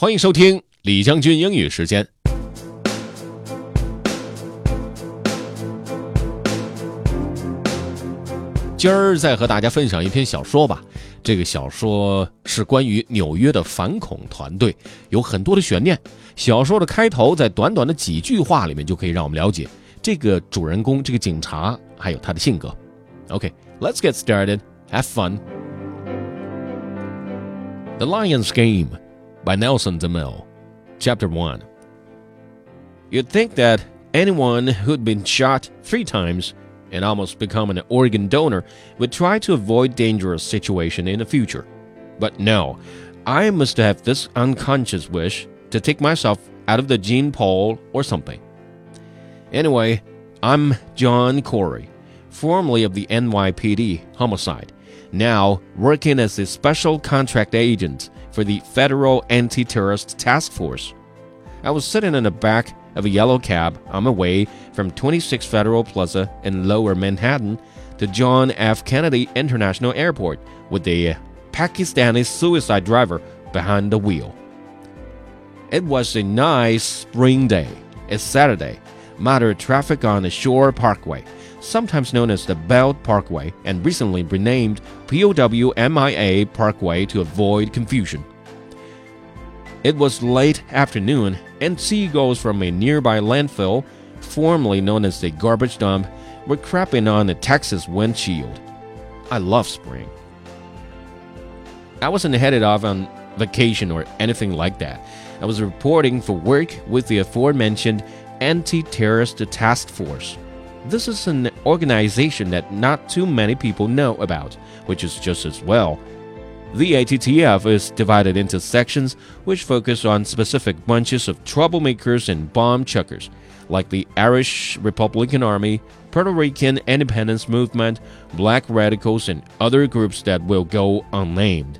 欢迎收听李将军英语时间。今儿再和大家分享一篇小说吧。这个小说是关于纽约的反恐团队，有很多的悬念。小说的开头在短短的几句话里面就可以让我们了解这个主人公这个警察还有他的性格。OK，let's get started. Have fun. The Lion's Game by Nelson DeMille. Chapter 1. You'd think that anyone who'd been shot three times and almost become an organ donor would try to avoid dangerous situation in the future. But no, I must have this unconscious wish to take myself out of the gene pool or something. Anyway, I'm John Corey, formerly of the NYPD homicide, now working as a special contract agent for the Federal Anti Terrorist Task Force. I was sitting in the back of a yellow cab on my way from 26 Federal Plaza in lower Manhattan to John F. Kennedy International Airport with a Pakistani suicide driver behind the wheel. It was a nice spring day. It's Saturday. Moderate traffic on the Shore Parkway, sometimes known as the Belt Parkway, and recently renamed POW MIA Parkway to avoid confusion. It was late afternoon, and seagulls from a nearby landfill, formerly known as the garbage dump, were crapping on the Texas windshield. I love spring. I wasn't headed off on vacation or anything like that. I was reporting for work with the aforementioned Anti Terrorist Task Force. This is an organization that not too many people know about, which is just as well. The ATTF is divided into sections which focus on specific bunches of troublemakers and bomb chuckers, like the Irish Republican Army, Puerto Rican Independence Movement, Black Radicals, and other groups that will go unnamed.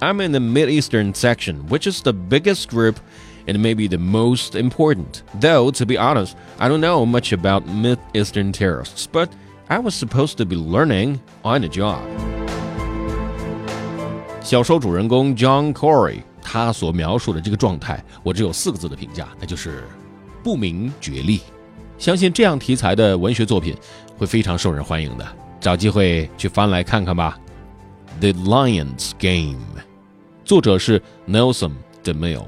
I'm in the Mid-Eastern section, which is the biggest group and maybe the most important. Though, to be honest, I don't know much about Mid-Eastern terrorists, but I was supposed to be learning on the job. 小说主人公 John Corey 他所描述的这个状态，我只有四个字的评价，那就是不明觉厉。相信这样题材的文学作品会非常受人欢迎的，找机会去翻来看看吧。The Lion's Game，作者是 Nelson DeMille。